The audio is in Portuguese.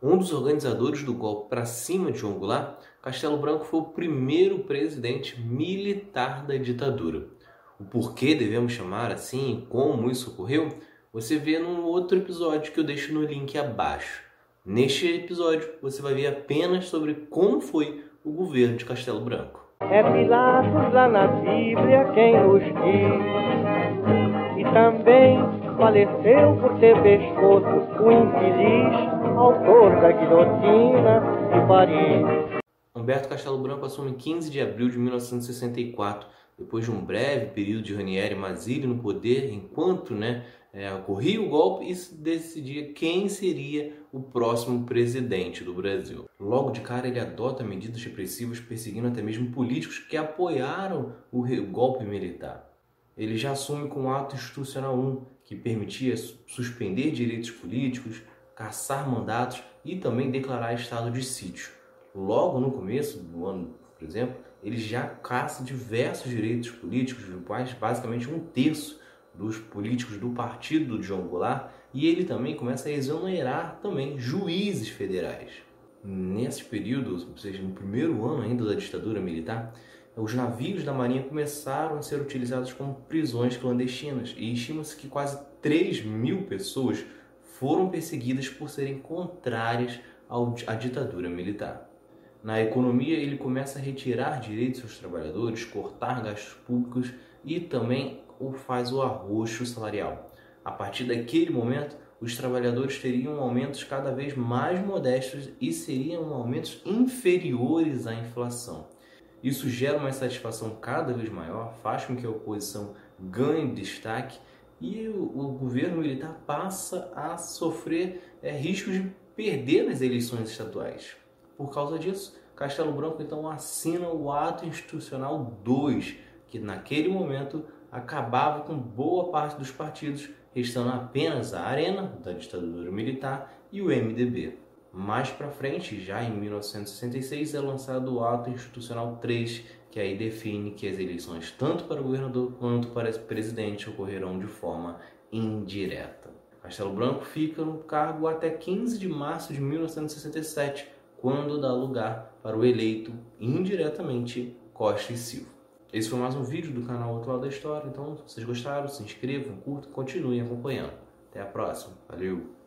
Um dos organizadores do golpe para cima de João Goulart, Castelo Branco foi o primeiro presidente militar da ditadura. O porquê devemos chamar assim e como isso ocorreu, você vê num outro episódio que eu deixo no link abaixo. Neste episódio, você vai ver apenas sobre como foi o governo de Castelo Branco. É Pilatos lá na Bíblia quem e também faleceu por ter pescoço o infeliz autor da guilhotina de Paris. Humberto Castelo Branco assume 15 de abril de 1964, depois de um breve período de Ranieri Mazzilli no poder, enquanto né, é, ocorria o golpe e se decidia quem seria o próximo presidente do Brasil. Logo de cara, ele adota medidas repressivas perseguindo até mesmo políticos que apoiaram o golpe militar. Ele já assume com o Ato Institucional 1, que permitia suspender direitos políticos, caçar mandatos e também declarar estado de sítio. Logo no começo do ano, por exemplo, ele já caça diversos direitos políticos, basicamente um terço dos políticos do partido de João Goulart, e ele também começa a exonerar também juízes federais. Nesse período, ou seja, no primeiro ano ainda da ditadura militar, os navios da Marinha começaram a ser utilizados como prisões clandestinas e estima-se que quase 3 mil pessoas foram perseguidas por serem contrárias à ditadura militar. Na economia, ele começa a retirar direitos aos trabalhadores, cortar gastos públicos e também faz o arroxo salarial. A partir daquele momento, os trabalhadores teriam aumentos cada vez mais modestos e seriam aumentos inferiores à inflação. Isso gera uma insatisfação cada vez maior, faz com que a oposição ganhe destaque e o, o governo militar passa a sofrer é, riscos de perder nas eleições estaduais. Por causa disso, Castelo Branco então assina o Ato Institucional 2, que naquele momento acabava com boa parte dos partidos, restando apenas a Arena, da ditadura militar, e o MDB. Mais para frente, já em 1966, é lançado o Ato Institucional 3, que aí define que as eleições, tanto para governador quanto para presidente, ocorrerão de forma indireta. Castelo Branco fica no cargo até 15 de março de 1967, quando dá lugar para o eleito indiretamente Costa e Silva. Esse foi mais um vídeo do canal Atual da História, então se vocês gostaram, se inscrevam, curtam, continuem acompanhando. Até a próxima. Valeu!